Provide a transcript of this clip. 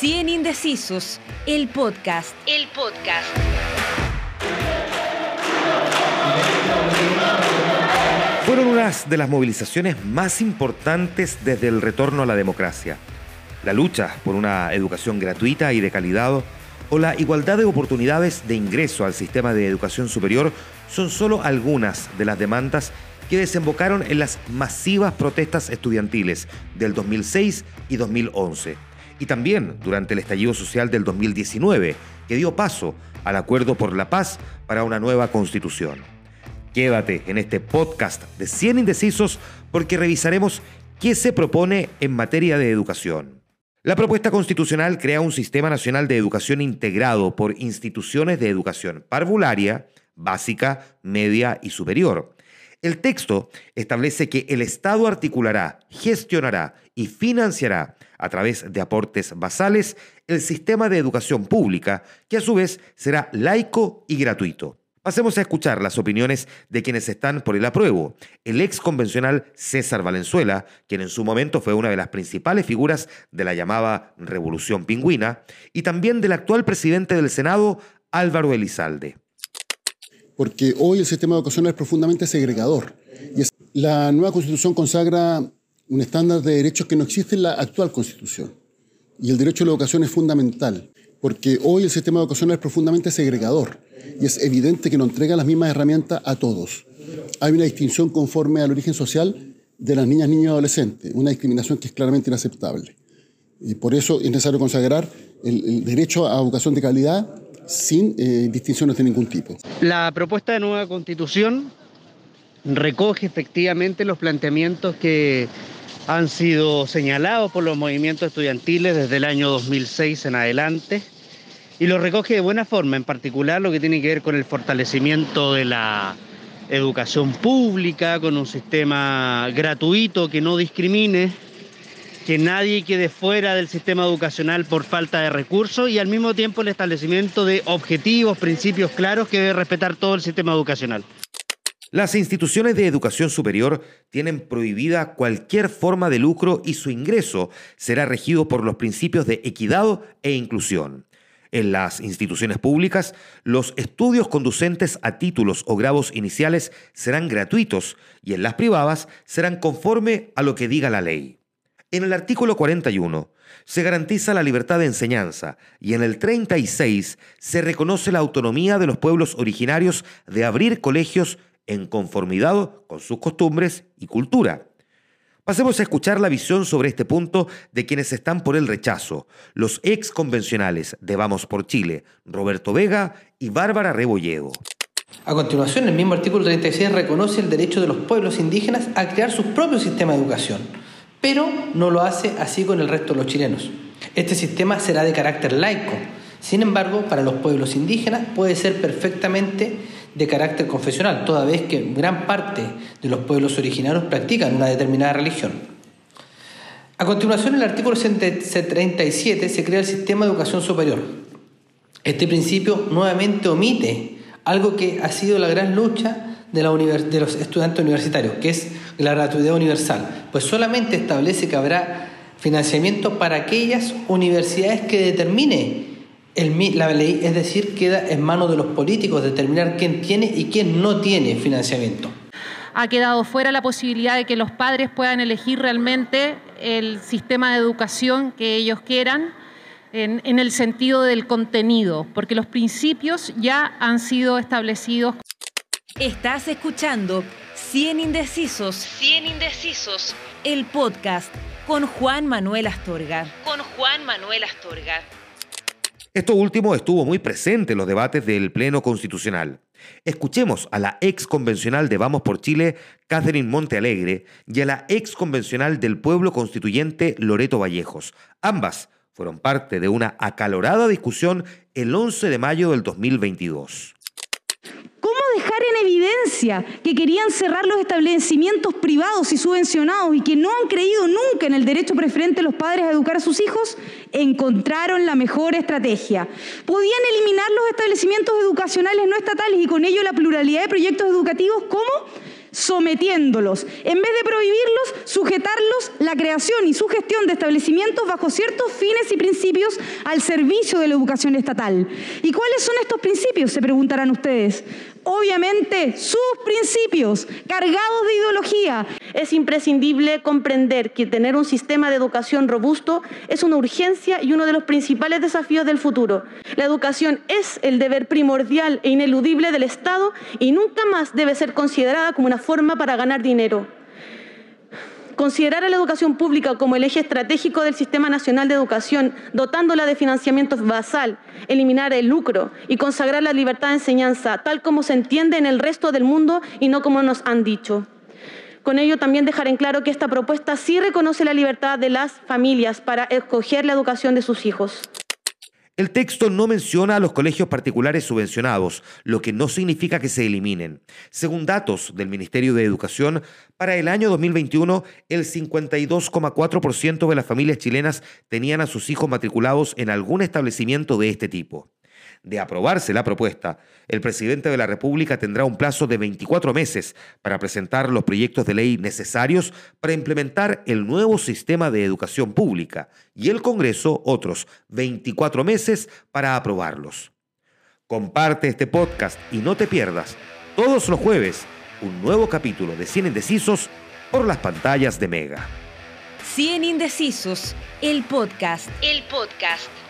100 Indecisos, el podcast. El podcast. Fueron unas de las movilizaciones más importantes desde el retorno a la democracia. La lucha por una educación gratuita y de calidad o la igualdad de oportunidades de ingreso al sistema de educación superior son solo algunas de las demandas que desembocaron en las masivas protestas estudiantiles del 2006 y 2011, y también durante el estallido social del 2019, que dio paso al acuerdo por la paz para una nueva constitución. Quédate en este podcast de 100 indecisos porque revisaremos qué se propone en materia de educación. La propuesta constitucional crea un sistema nacional de educación integrado por instituciones de educación parvularia, básica, media y superior. El texto establece que el Estado articulará, gestionará y financiará a través de aportes basales el sistema de educación pública, que a su vez será laico y gratuito. Pasemos a escuchar las opiniones de quienes están por el apruebo. El ex convencional César Valenzuela, quien en su momento fue una de las principales figuras de la llamada Revolución Pingüina, y también del actual presidente del Senado, Álvaro Elizalde. Porque hoy el sistema educacional es profundamente segregador. Y la nueva constitución consagra un estándar de derechos que no existe en la actual constitución. Y el derecho a la educación es fundamental porque hoy el sistema de educación es profundamente segregador y es evidente que no entrega las mismas herramientas a todos. Hay una distinción conforme al origen social de las niñas, niños y adolescentes, una discriminación que es claramente inaceptable. Y por eso es necesario consagrar el, derecho a educación de calidad sin eh, distinciones de ningún tipo. La propuesta de nueva constitución recoge efectivamente los planteamientos que han sido señalados por los movimientos estudiantiles desde el año 2006 en adelante y lo recoge de buena forma, en particular lo que tiene que ver con el fortalecimiento de la educación pública, con un sistema gratuito que no discrimine, que nadie quede fuera del sistema educacional por falta de recursos y al mismo tiempo el establecimiento de objetivos, principios claros que debe respetar todo el sistema educacional. Las instituciones de educación superior tienen prohibida cualquier forma de lucro y su ingreso será regido por los principios de equidad e inclusión. En las instituciones públicas, los estudios conducentes a títulos o grados iniciales serán gratuitos y en las privadas serán conforme a lo que diga la ley. En el artículo 41 se garantiza la libertad de enseñanza y en el 36 se reconoce la autonomía de los pueblos originarios de abrir colegios en conformidad con sus costumbres y cultura. Pasemos a escuchar la visión sobre este punto de quienes están por el rechazo, los ex convencionales de Vamos por Chile, Roberto Vega y Bárbara Rebolledo. A continuación, el mismo artículo 36 reconoce el derecho de los pueblos indígenas a crear su propio sistema de educación, pero no lo hace así con el resto de los chilenos. Este sistema será de carácter laico, sin embargo, para los pueblos indígenas puede ser perfectamente de carácter confesional, toda vez que gran parte de los pueblos originarios practican una determinada religión. A continuación, en el artículo 37 se crea el sistema de educación superior. Este principio nuevamente omite algo que ha sido la gran lucha de, la de los estudiantes universitarios, que es la gratuidad universal, pues solamente establece que habrá financiamiento para aquellas universidades que determine la ley, es decir, queda en manos de los políticos determinar quién tiene y quién no tiene financiamiento. Ha quedado fuera la posibilidad de que los padres puedan elegir realmente el sistema de educación que ellos quieran en, en el sentido del contenido, porque los principios ya han sido establecidos. Estás escuchando 100 Indecisos. 100 Indecisos. El podcast con Juan Manuel Astorga. Con Juan Manuel Astorga. Esto último estuvo muy presente en los debates del Pleno Constitucional. Escuchemos a la ex convencional de Vamos por Chile, Catherine Montealegre, y a la ex convencional del Pueblo Constituyente, Loreto Vallejos. Ambas fueron parte de una acalorada discusión el 11 de mayo del 2022 dejar en evidencia que querían cerrar los establecimientos privados y subvencionados y que no han creído nunca en el derecho preferente de los padres a educar a sus hijos, encontraron la mejor estrategia. Podían eliminar los establecimientos educacionales no estatales y con ello la pluralidad de proyectos educativos como sometiéndolos. En vez de prohibirlos, sujetarlos la creación y su gestión de establecimientos bajo ciertos fines y principios al servicio de la educación estatal. ¿Y cuáles son estos principios? Se preguntarán ustedes obviamente sus principios cargados de ideología. Es imprescindible comprender que tener un sistema de educación robusto es una urgencia y uno de los principales desafíos del futuro. La educación es el deber primordial e ineludible del Estado y nunca más debe ser considerada como una forma para ganar dinero. Considerar a la educación pública como el eje estratégico del Sistema Nacional de Educación, dotándola de financiamiento basal, eliminar el lucro y consagrar la libertad de enseñanza, tal como se entiende en el resto del mundo y no como nos han dicho. Con ello también dejar en claro que esta propuesta sí reconoce la libertad de las familias para escoger la educación de sus hijos. El texto no menciona a los colegios particulares subvencionados, lo que no significa que se eliminen. Según datos del Ministerio de Educación, para el año 2021, el 52,4% de las familias chilenas tenían a sus hijos matriculados en algún establecimiento de este tipo. De aprobarse la propuesta, el presidente de la República tendrá un plazo de 24 meses para presentar los proyectos de ley necesarios para implementar el nuevo sistema de educación pública y el Congreso otros 24 meses para aprobarlos. Comparte este podcast y no te pierdas todos los jueves un nuevo capítulo de Cien Indecisos por las pantallas de Mega. Cien Indecisos, el podcast. El podcast.